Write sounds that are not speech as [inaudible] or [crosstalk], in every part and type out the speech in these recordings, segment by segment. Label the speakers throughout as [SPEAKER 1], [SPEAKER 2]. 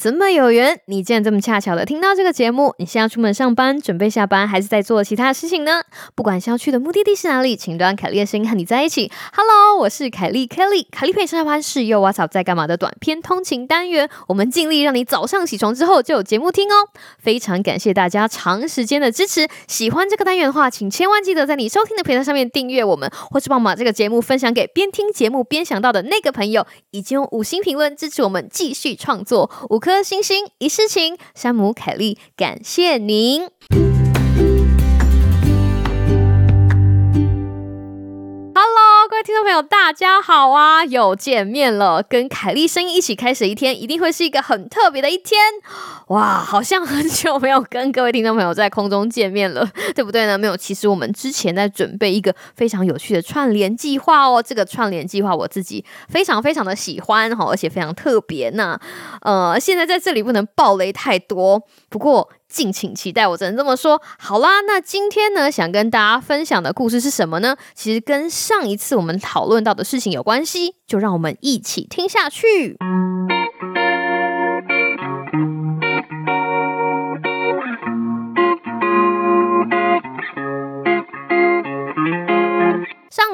[SPEAKER 1] 怎么有缘？你竟然这么恰巧的听到这个节目？你是要出门上班，准备下班，还是在做其他事情呢？不管是要去的目的地是哪里，请让凯莉的声音和你在一起。Hello，我是凯莉 Kelly，凯莉陪上下班是又 What's Up 在干嘛的短篇通勤单元。我们尽力让你早上起床之后就有节目听哦。非常感谢大家长时间的支持。喜欢这个单元的话，请千万记得在你收听的平台上面订阅我们，或是帮忙把这个节目分享给边听节目边想到的那个朋友，以及用五星评论支持我们继续创作。五颗颗星星一世情，山姆凯利，感谢您。听众朋友，大家好啊！又见面了，跟凯莉声音一起开始一天，一定会是一个很特别的一天。哇，好像很久没有跟各位听众朋友在空中见面了，对不对呢？没有，其实我们之前在准备一个非常有趣的串联计划哦。这个串联计划我自己非常非常的喜欢哈，而且非常特别呢。呃，现在在这里不能爆雷太多，不过。敬请期待，我只能这么说。好啦，那今天呢，想跟大家分享的故事是什么呢？其实跟上一次我们讨论到的事情有关系，就让我们一起听下去。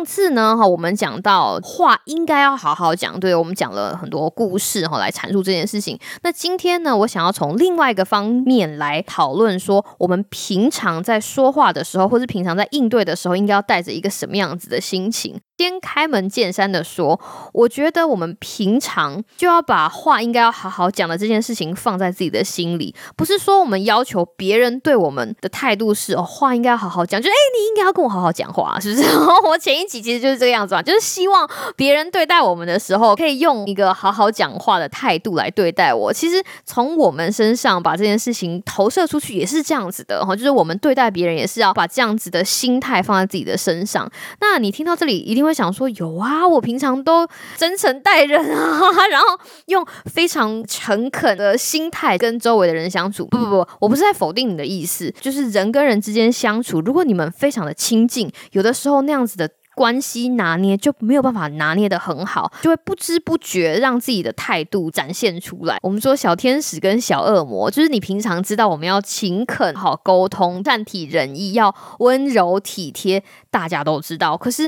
[SPEAKER 1] 次呢，哈，我们讲到话应该要好好讲，对我们讲了很多故事，哈，来阐述这件事情。那今天呢，我想要从另外一个方面来讨论，说我们平常在说话的时候，或是平常在应对的时候，应该要带着一个什么样子的心情。先开门见山的说，我觉得我们平常就要把话应该要好好讲的这件事情放在自己的心里，不是说我们要求别人对我们的态度是哦，话应该要好好讲，就哎，你应该要跟我好好讲话，是不是？[laughs] 我前一集其实就是这个样子啊，就是希望别人对待我们的时候，可以用一个好好讲话的态度来对待我。其实从我们身上把这件事情投射出去也是这样子的哈，就是我们对待别人也是要把这样子的心态放在自己的身上。那你听到这里一定。会想说有啊，我平常都真诚待人啊，[laughs] 然后用非常诚恳的心态跟周围的人相处。不不不，我不是在否定你的意思，就是人跟人之间相处，如果你们非常的亲近，有的时候那样子的。关系拿捏就没有办法拿捏的很好，就会不知不觉让自己的态度展现出来。我们说小天使跟小恶魔，就是你平常知道我们要勤恳、好沟通、善体人意，要温柔体贴，大家都知道。可是。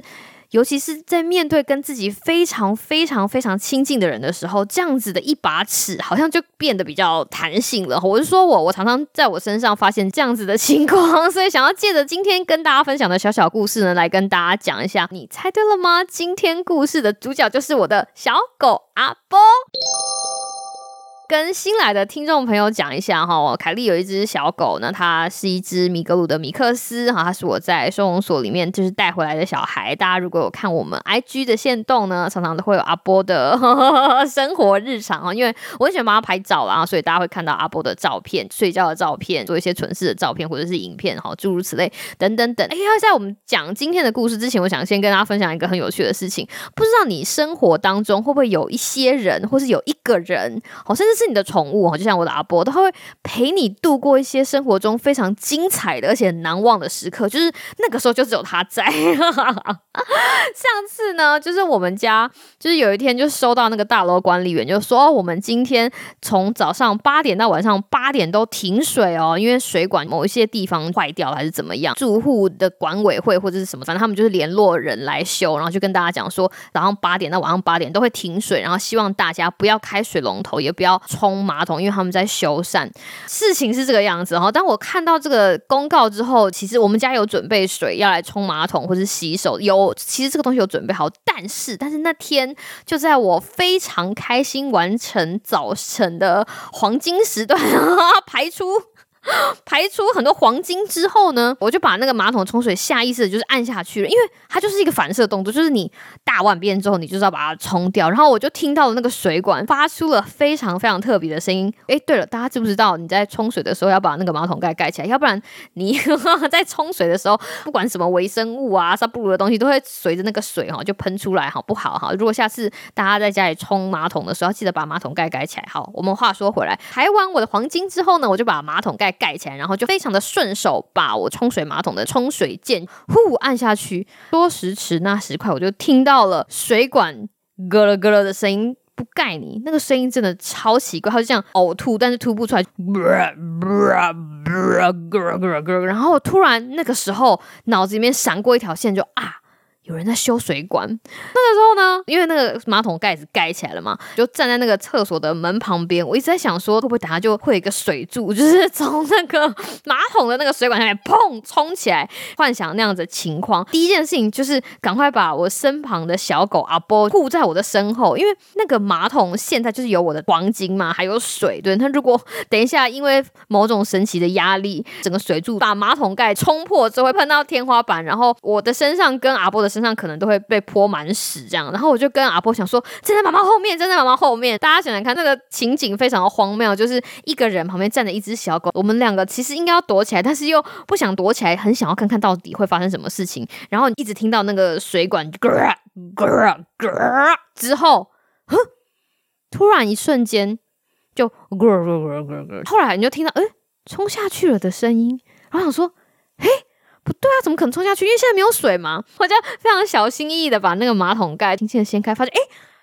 [SPEAKER 1] 尤其是在面对跟自己非常非常非常亲近的人的时候，这样子的一把尺好像就变得比较弹性了。我是说我，我常常在我身上发现这样子的情况，[laughs] 所以想要借着今天跟大家分享的小小故事呢，来跟大家讲一下。你猜对了吗？今天故事的主角就是我的小狗阿波。跟新来的听众朋友讲一下哈，凯莉有一只小狗呢，它是一只米格鲁的米克斯哈，它是我在收容所里面就是带回来的小孩。大家如果有看我们 IG 的线动呢，常常都会有阿波的 [laughs] 生活日常啊，因为我很喜欢帮他拍照啦，所以大家会看到阿波的照片、睡觉的照片、做一些蠢事的照片或者是影片哈，诸如此类等等等。哎呀，在我们讲今天的故事之前，我想先跟大家分享一个很有趣的事情，不知道你生活当中会不会有一些人，或是有一个人，好，甚至是你的宠物哦就像我的阿波，他会陪你度过一些生活中非常精彩的而且难忘的时刻。就是那个时候就只有他在。[laughs] 上次呢，就是我们家就是有一天就收到那个大楼管理员就说，我们今天从早上八点到晚上八点都停水哦，因为水管某一些地方坏掉还是怎么样。住户的管委会或者是什么，反正他们就是联络人来修，然后就跟大家讲说，早上八点到晚上八点都会停水，然后希望大家不要开水龙头，也不要冲。马桶，因为他们在修缮，事情是这个样子哈。当我看到这个公告之后，其实我们家有准备水要来冲马桶或者洗手，有其实这个东西有准备好，但是但是那天就在我非常开心完成早晨的黄金时段 [laughs] 排出。[gasps] 排出很多黄金之后呢，我就把那个马桶冲水下意识的就是按下去了，因为它就是一个反射动作，就是你大完便之后，你就是要把它冲掉。然后我就听到了那个水管发出了非常非常特别的声音。哎，对了，大家知不知道你在冲水的时候要把那个马桶盖盖起来，要不然你在冲水的时候，不管什么微生物啊、沙布鲁的东西，都会随着那个水哈就喷出来，好不好哈？如果下次大家在家里冲马桶的时候，记得把马桶盖盖起来。好，我们话说回来，排完我的黄金之后呢，我就把马桶盖。盖起来，然后就非常的顺手，把我冲水马桶的冲水键呼按下去，说时迟那时快，我就听到了水管咯了咯了的声音。不盖你，那个声音真的超奇怪，它就这样呕吐，但是吐不出来，然后突然那个时候脑子里面闪过一条线，就啊。有人在修水管，那个时候呢，因为那个马桶盖子盖起来了嘛，就站在那个厕所的门旁边。我一直在想说，会不会等下就会有一个水柱，就是从那个马桶的那个水管下面砰冲起来，幻想那样子情况。第一件事情就是赶快把我身旁的小狗阿波护在我的身后，因为那个马桶现在就是有我的黄金嘛，还有水。对，那如果等一下因为某种神奇的压力，整个水柱把马桶盖冲破之后，会碰到天花板，然后我的身上跟阿波的身。身上可能都会被泼满屎，这样，然后我就跟阿婆想说，站在妈妈后面，站在妈妈后面。大家想想看，那个情景非常的荒谬，就是一个人旁边站着一只小狗，我们两个其实应该要躲起来，但是又不想躲起来，很想要看看到底会发生什么事情。然后一直听到那个水管之后，突然一瞬间就，后来你就听到哎冲下去了的声音，然后想说，嘿。不对啊，怎么可能冲下去？因为现在没有水嘛。我就非常小心翼翼的把那个马桶盖轻轻的掀开，发现哎，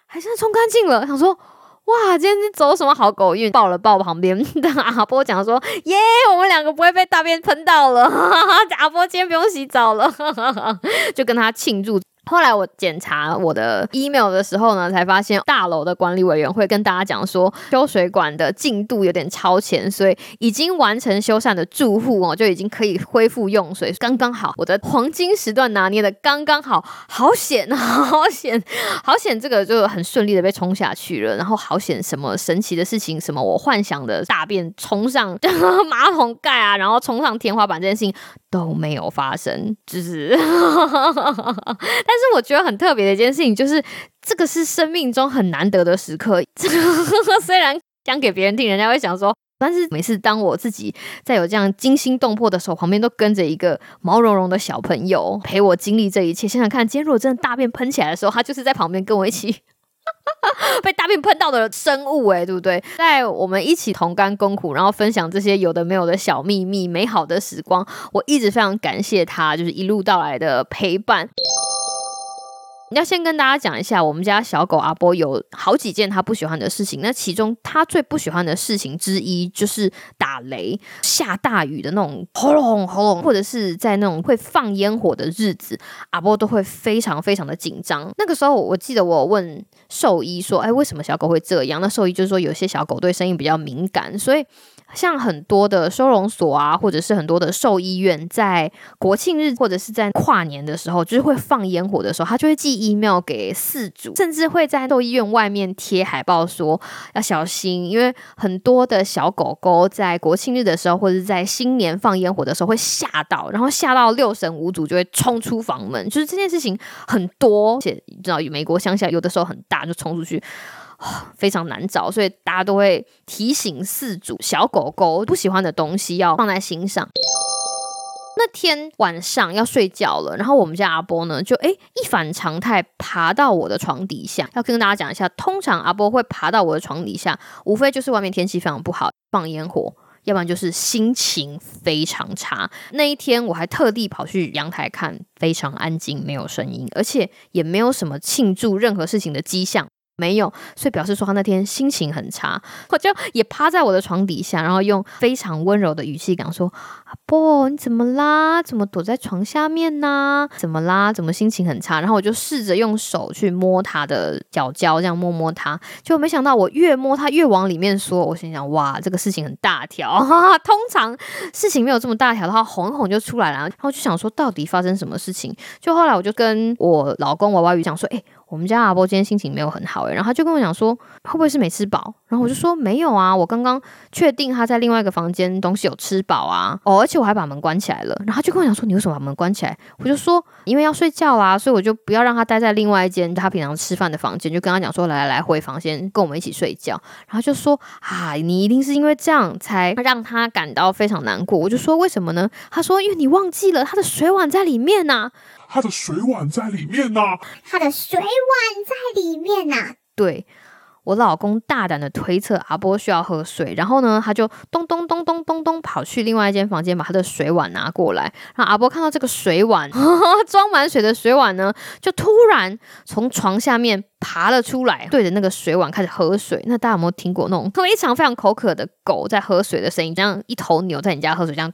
[SPEAKER 1] 还是冲干净了。想说哇，今天你走什么好狗运？抱了抱旁边的阿波，讲说耶，我们两个不会被大便喷到了。哈 [laughs] 哈阿波今天不用洗澡了，哈 [laughs] 哈就跟他庆祝。后来我检查我的 email 的时候呢，才发现大楼的管理委员会跟大家讲说，修水管的进度有点超前，所以已经完成修缮的住户哦，就已经可以恢复用水，刚刚好。我的黄金时段拿捏的刚刚好，好险，[laughs] 好险，好险！这个就很顺利的被冲下去了，然后好险，什么神奇的事情，什么我幻想的大便冲上 [laughs] 马桶盖啊，然后冲上天花板这件事情都没有发生，就是。[laughs] 但是我觉得很特别的一件事情，就是这个是生命中很难得的时刻。[laughs] 虽然讲给别人听，人家会想说，但是每次当我自己在有这样惊心动魄的时候，旁边都跟着一个毛茸茸的小朋友陪我经历这一切。想想看，今天如果真的大便喷起来的时候，他就是在旁边跟我一起 [laughs] 被大便喷到的生物，哎，对不对？在我们一起同甘共苦，然后分享这些有的没有的小秘密、美好的时光，我一直非常感谢他，就是一路到来的陪伴。要先跟大家讲一下，我们家小狗阿波有好几件他不喜欢的事情。那其中他最不喜欢的事情之一就是打雷、下大雨的那种轰隆轰隆，或者是在那种会放烟火的日子，阿波都会非常非常的紧张。那个时候我记得我问兽医说：“哎，为什么小狗会这样？”那兽医就说有些小狗对声音比较敏感，所以。像很多的收容所啊，或者是很多的兽医院，在国庆日或者是在跨年的时候，就是会放烟火的时候，他就会寄 email 给饲主，甚至会在兽医院外面贴海报说要小心，因为很多的小狗狗在国庆日的时候，或者是在新年放烟火的时候会吓到，然后吓到六神无主，就会冲出房门。就是这件事情很多，而且你知道，美国乡下有的时候很大，就冲出去。非常难找，所以大家都会提醒饲主，小狗狗不喜欢的东西要放在心上。那天晚上要睡觉了，然后我们家阿波呢，就诶一反常态爬到我的床底下。要跟大家讲一下，通常阿波会爬到我的床底下，无非就是外面天气非常不好，放烟火，要不然就是心情非常差。那一天我还特地跑去阳台看，非常安静，没有声音，而且也没有什么庆祝任何事情的迹象。没有，所以表示说他那天心情很差。我就也趴在我的床底下，然后用非常温柔的语气讲说：“阿波，你怎么啦？怎么躲在床下面呢？怎么啦？怎么心情很差？”然后我就试着用手去摸他的脚脚，这样摸摸他，就没想到我越摸他越往里面缩。我心想：“哇，这个事情很大条。[laughs] 通常事情没有这么大条的话，哄哄就出来了。”然后就想说，到底发生什么事情？就后来我就跟我老公娃娃鱼讲说：“哎。”我们家阿波今天心情没有很好诶，然后他就跟我讲说会不会是没吃饱，然后我就说没有啊，我刚刚确定他在另外一个房间东西有吃饱啊，哦，而且我还把门关起来了，然后他就跟我讲说你为什么把门关起来？我就说因为要睡觉啊，所以我就不要让他待在另外一间他平常吃饭的房间，就跟他讲说来来来回房间跟我们一起睡觉，然后就说啊，你一定是因为这样才让他感到非常难过，我就说为什么呢？他说因为你忘记了他的水碗在里面呐。
[SPEAKER 2] 他的水碗在里面呢。
[SPEAKER 3] 他的水碗在里面呢。
[SPEAKER 1] 对，我老公大胆的推测阿波需要喝水，然后呢，他就咚咚咚咚咚咚跑去另外一间房间把他的水碗拿过来。然后阿波看到这个水碗 [laughs] 装满水的水碗呢，就突然从床下面爬了出来，对着那个水碗开始喝水。那大家有没有听过那种非常非常口渴的狗在喝水的声音？这样一头牛在你家喝水，这样。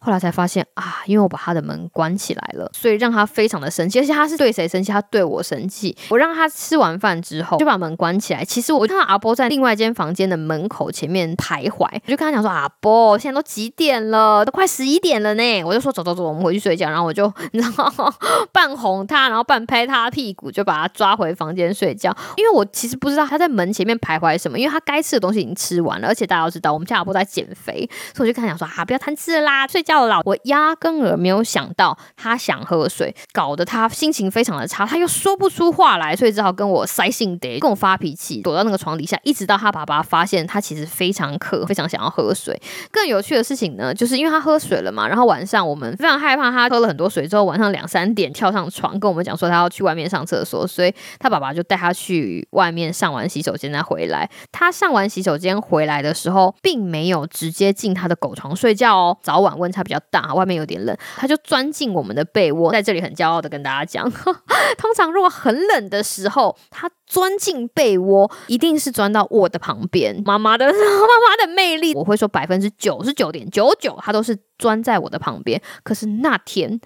[SPEAKER 1] 后来才发现啊，因为我把他的门关起来了，所以让他非常的生气。而且他是对谁生气？他对我生气。我让他吃完饭之后就把门关起来。其实我看到阿波在另外一间房间的门口前面徘徊，我就跟他讲说：“阿波，现在都几点了？都快十一点了呢。”我就说：“走走走，我们回去睡觉。”然后我就你知道半哄他，然后半拍他屁股，就把他抓回房间睡觉。因为我其实不知道他在门前面徘徊什么，因为他该吃的东西已经吃完了，而且大家都知道我们家阿波在减肥，所以我就跟他讲说：“啊，不要贪吃啦，睡。”叫了，我压根儿没有想到他想喝水，搞得他心情非常的差，他又说不出话来，所以只好跟我塞性得，跟我发脾气，躲到那个床底下，一直到他爸爸发现他其实非常渴，非常想要喝水。更有趣的事情呢，就是因为他喝水了嘛，然后晚上我们非常害怕他喝了很多水之后，晚上两三点跳上床跟我们讲说他要去外面上厕所，所以他爸爸就带他去外面上完洗手间再回来。他上完洗手间回来的时候，并没有直接进他的狗床睡觉哦，早晚温它比较大，外面有点冷，它就钻进我们的被窝，在这里很骄傲的跟大家讲，[laughs] 通常如果很冷的时候，它。钻进被窝，一定是钻到我的旁边。妈妈的 [laughs] 妈妈的魅力，我会说百分之九十九点九九，他都是钻在我的旁边。可是那天，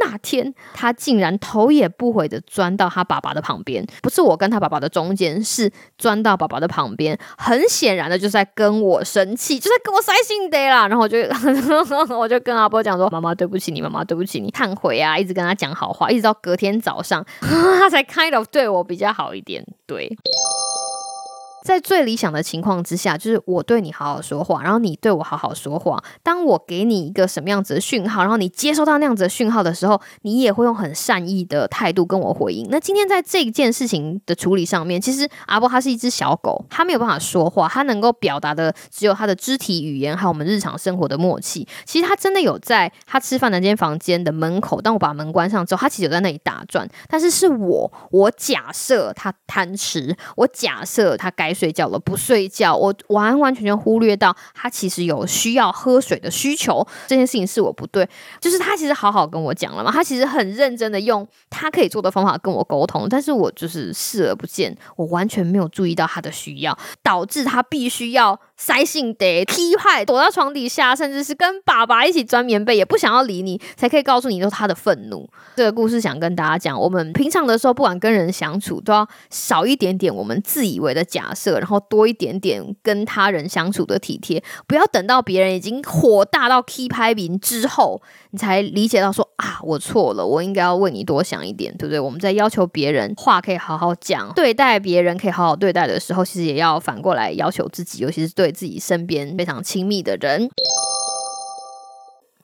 [SPEAKER 1] 那天他竟然头也不回的钻到他爸爸的旁边，不是我跟他爸爸的中间，是钻到爸爸的旁边。很显然的，就在跟我生气，就在跟我塞心得啦。然后我就 [laughs] 我就跟阿波讲说：“妈妈对不起你，妈妈对不起你，忏悔啊！”一直跟他讲好话，一直到隔天早上，[laughs] 他才 kind of 对我比较好一点。对。在最理想的情况之下，就是我对你好好说话，然后你对我好好说话。当我给你一个什么样子的讯号，然后你接收到那样子的讯号的时候，你也会用很善意的态度跟我回应。那今天在这件事情的处理上面，其实阿波他是一只小狗，他没有办法说话，他能够表达的只有他的肢体语言，还有我们日常生活的默契。其实他真的有在他吃饭的那间房间的门口，当我把门关上之后，他其实有在那里打转。但是是我，我假设他贪吃，我假设他该。睡觉了不睡觉，我完完全全忽略到他其实有需要喝水的需求，这件事情是我不对。就是他其实好好跟我讲了嘛，他其实很认真的用他可以做的方法跟我沟通，但是我就是视而不见，我完全没有注意到他的需要，导致他必须要。塞性得踢派，躲到床底下，甚至是跟爸爸一起钻棉被，也不想要理你，才可以告诉你说他的愤怒。这个故事想跟大家讲，我们平常的时候，不管跟人相处，都要少一点点我们自以为的假设，然后多一点点跟他人相处的体贴。不要等到别人已经火大到踢拍名之后，你才理解到说啊，我错了，我应该要为你多想一点，对不对？我们在要求别人话可以好好讲，对待别人可以好好对待的时候，其实也要反过来要求自己，尤其是对。自己身边非常亲密的人，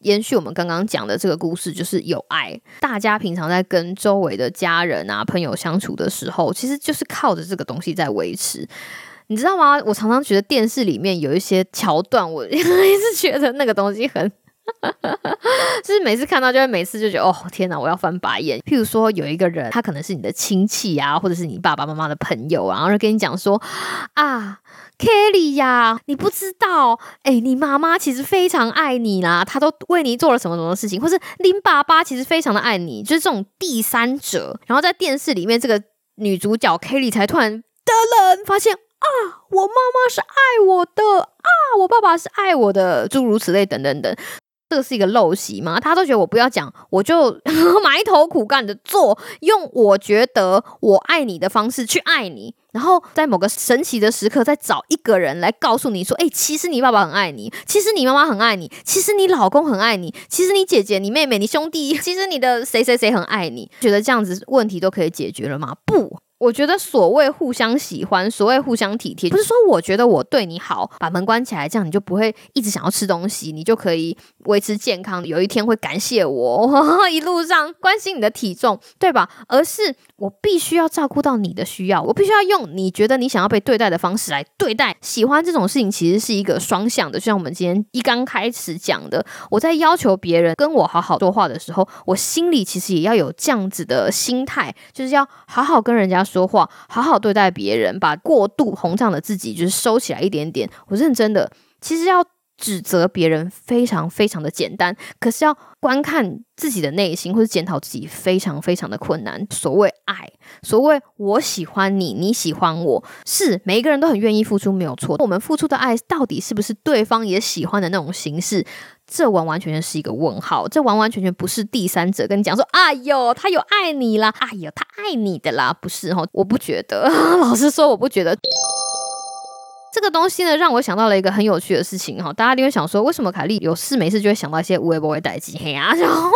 [SPEAKER 1] 延续我们刚刚讲的这个故事，就是有爱。大家平常在跟周围的家人啊、朋友相处的时候，其实就是靠着这个东西在维持。你知道吗？我常常觉得电视里面有一些桥段，我 [laughs] 一直觉得那个东西很。[laughs] 就是每次看到，就会每次就觉得哦天哪，我要翻白眼。譬如说，有一个人，他可能是你的亲戚啊，或者是你爸爸妈妈的朋友啊，然后就跟你讲说啊，Kelly 呀，你不知道，哎，你妈妈其实非常爱你啦，她都为你做了什么什么事情，或是林爸爸其实非常的爱你，就是这种第三者。然后在电视里面，这个女主角 Kelly 才突然的人发现啊，我妈妈是爱我的啊，我爸爸是爱我的，诸如此类等等等。这是一个陋习吗？他都觉得我不要讲，我就 [laughs] 埋头苦干的做，用我觉得我爱你的方式去爱你，然后在某个神奇的时刻，再找一个人来告诉你说：“哎，其实你爸爸很爱你，其实你妈妈很爱你，其实你老公很爱你，其实你姐姐、你妹妹、你兄弟，其实你的谁谁谁很爱你。”觉得这样子问题都可以解决了吗？不。我觉得所谓互相喜欢，所谓互相体贴，不是说我觉得我对你好，把门关起来，这样你就不会一直想要吃东西，你就可以维持健康，有一天会感谢我，[laughs] 一路上关心你的体重，对吧？而是我必须要照顾到你的需要，我必须要用你觉得你想要被对待的方式来对待。喜欢这种事情其实是一个双向的，就像我们今天一刚开始讲的，我在要求别人跟我好好说话的时候，我心里其实也要有这样子的心态，就是要好好跟人家。说话，好好对待别人，把过度膨胀的自己就是收起来一点点。我认真的，其实要。指责别人非常非常的简单，可是要观看自己的内心或者检讨自己非常非常的困难。所谓爱，所谓我喜欢你，你喜欢我，是每一个人都很愿意付出，没有错。我们付出的爱到底是不是对方也喜欢的那种形式？这完完全全是一个问号。这完完全全不是第三者跟你讲说：“哎呦，他有爱你啦，哎呦，他爱你的啦。”不是哈，我不觉得。[laughs] 老实说，我不觉得。这个东西呢，让我想到了一个很有趣的事情哈。大家一定会想说，为什么凯莉有事没事就会想到一些无微不微代际黑啊？[laughs] 然后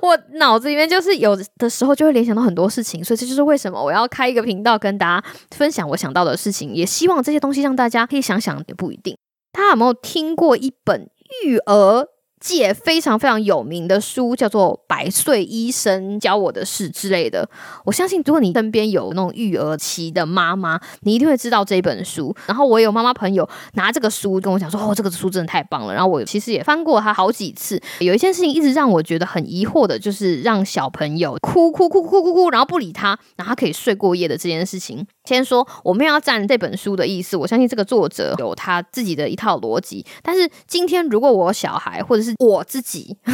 [SPEAKER 1] 我脑子里面就是有的时候就会联想到很多事情，所以这就是为什么我要开一个频道跟大家分享我想到的事情，也希望这些东西让大家可以想想，也不一定。大家有没有听过一本育儿？界非常非常有名的书叫做《百岁医生教我的事》之类的。我相信，如果你身边有那种育儿期的妈妈，你一定会知道这本书。然后我有妈妈朋友拿这个书跟我讲说：“哦，这个书真的太棒了。”然后我其实也翻过它好几次。有一件事情一直让我觉得很疑惑的，就是让小朋友哭哭哭哭哭哭，然后不理他，然后他可以睡过夜的这件事情。先说我们要占这本书的意思，我相信这个作者有他自己的一套逻辑。但是今天如果我小孩或者是我自己，[laughs]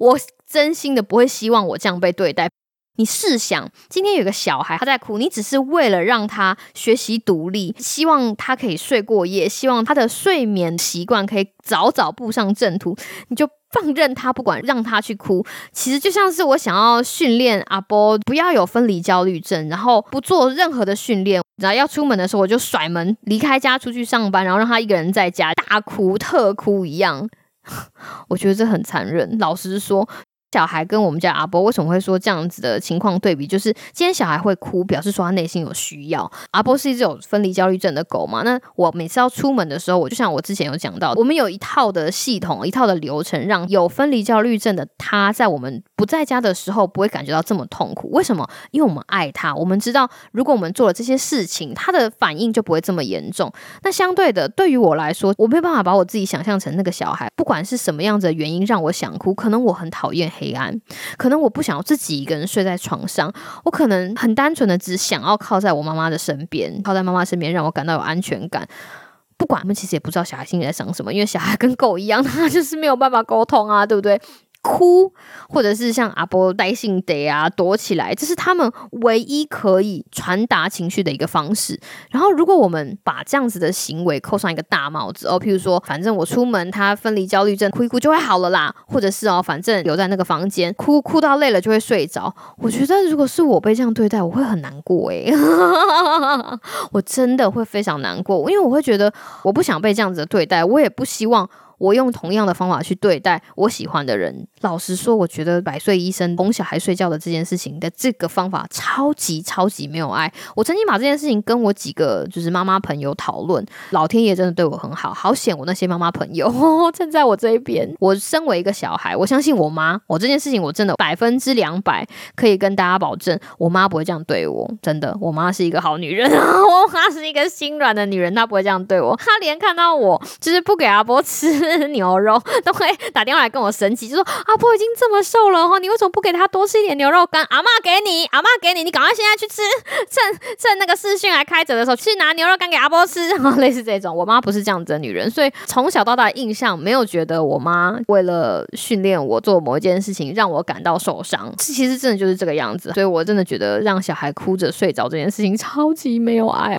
[SPEAKER 1] 我真心的不会希望我这样被对待。你试想，今天有个小孩他在哭，你只是为了让他学习独立，希望他可以睡过夜，希望他的睡眠习惯可以早早步上正途，你就。放任他不管，让他去哭，其实就像是我想要训练阿波不要有分离焦虑症，然后不做任何的训练，然后要出门的时候我就甩门离开家出去上班，然后让他一个人在家大哭特哭一样，[laughs] 我觉得这很残忍。老实说。小孩跟我们家阿波为什么会说这样子的情况对比？就是今天小孩会哭，表示说他内心有需要。阿波是一只有分离焦虑症的狗嘛？那我每次要出门的时候，我就像我之前有讲到，我们有一套的系统，一套的流程，让有分离焦虑症的他在我们不在家的时候不会感觉到这么痛苦。为什么？因为我们爱他，我们知道如果我们做了这些事情，他的反应就不会这么严重。那相对的，对于我来说，我没有办法把我自己想象成那个小孩，不管是什么样子的原因让我想哭，可能我很讨厌。黑暗，可能我不想要自己一个人睡在床上，我可能很单纯的只想要靠在我妈妈的身边，靠在妈妈身边让我感到有安全感。不管他们其实也不知道小孩心里在想什么，因为小孩跟狗一样，[laughs] 他就是没有办法沟通啊，对不对？哭，或者是像阿波呆性得啊，躲起来，这是他们唯一可以传达情绪的一个方式。然后，如果我们把这样子的行为扣上一个大帽子哦，譬如说，反正我出门，他分离焦虑症哭一哭就会好了啦，或者是哦，反正留在那个房间哭哭到累了就会睡着。我觉得，如果是我被这样对待，我会很难过诶，[laughs] 我真的会非常难过，因为我会觉得我不想被这样子的对待，我也不希望。我用同样的方法去对待我喜欢的人。老实说，我觉得百岁医生哄小孩睡觉的这件事情的这个方法超级超级没有爱。我曾经把这件事情跟我几个就是妈妈朋友讨论，老天爷真的对我很好，好险我那些妈妈朋友 [laughs] 站在我这一边。我身为一个小孩，我相信我妈，我这件事情我真的百分之两百可以跟大家保证，我妈不会这样对我。真的，我妈是一个好女人，[laughs] 我妈是一个心软的女人，她不会这样对我。她连看到我就是不给阿波吃。[laughs] 牛肉 [laughs] 都会打电话来跟我生气，就说阿婆已经这么瘦了哈，你为什么不给他多吃一点牛肉干？阿妈给你，阿妈给你，你赶快现在去吃，趁趁那个视讯还开着的时候去拿牛肉干给阿婆吃，然 [laughs] 后类似这种。我妈不是这样子的女人，所以从小到大印象没有觉得我妈为了训练我做某一件事情让我感到受伤。其实真的就是这个样子，所以我真的觉得让小孩哭着睡着这件事情超级没有爱，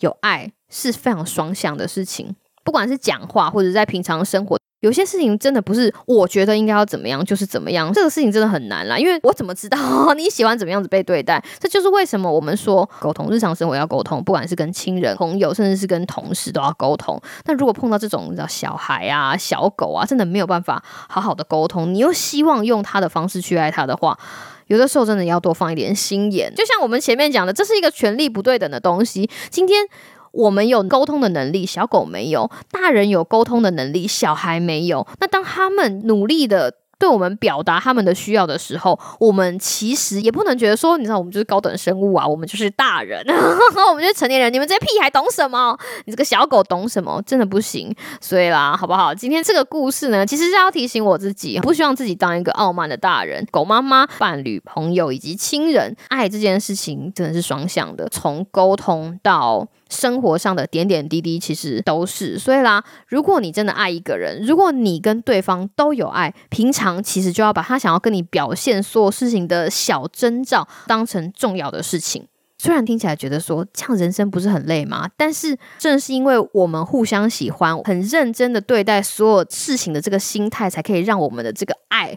[SPEAKER 1] 有爱是非常双向的事情。不管是讲话或者在平常生活，有些事情真的不是我觉得应该要怎么样就是怎么样，这个事情真的很难啦。因为我怎么知道 [laughs] 你喜欢怎么样子被对待？这就是为什么我们说沟通，日常生活要沟通，不管是跟亲人、朋友，甚至是跟同事都要沟通。那如果碰到这种叫小孩啊、小狗啊，真的没有办法好好的沟通，你又希望用他的方式去爱他的话，有的时候真的要多放一点心眼。就像我们前面讲的，这是一个权力不对等的东西。今天。我们有沟通的能力，小狗没有；大人有沟通的能力，小孩没有。那当他们努力的对我们表达他们的需要的时候，我们其实也不能觉得说，你知道，我们就是高等生物啊，[laughs] 我们就是大人，我们就是成年人，你们这些屁孩懂什么？你这个小狗懂什么？真的不行。所以啦，好不好？今天这个故事呢，其实是要提醒我自己，不希望自己当一个傲慢的大人。狗妈妈、伴侣、朋友以及亲人，爱这件事情真的是双向的，从沟通到。生活上的点点滴滴，其实都是。所以啦，如果你真的爱一个人，如果你跟对方都有爱，平常其实就要把他想要跟你表现所有事情的小征兆当成重要的事情。虽然听起来觉得说这样人生不是很累吗？但是正是因为我们互相喜欢，很认真的对待所有事情的这个心态，才可以让我们的这个爱。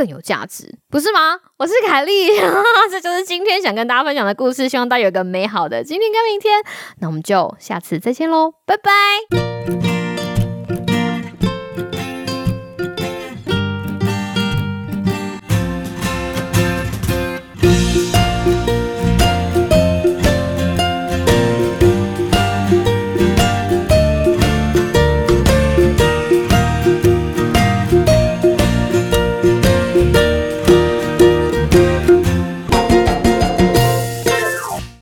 [SPEAKER 1] 更有价值，不是吗？我是凯丽，[laughs] 这就是今天想跟大家分享的故事。希望大家有个美好的今天跟明天。那我们就下次再见喽，拜拜。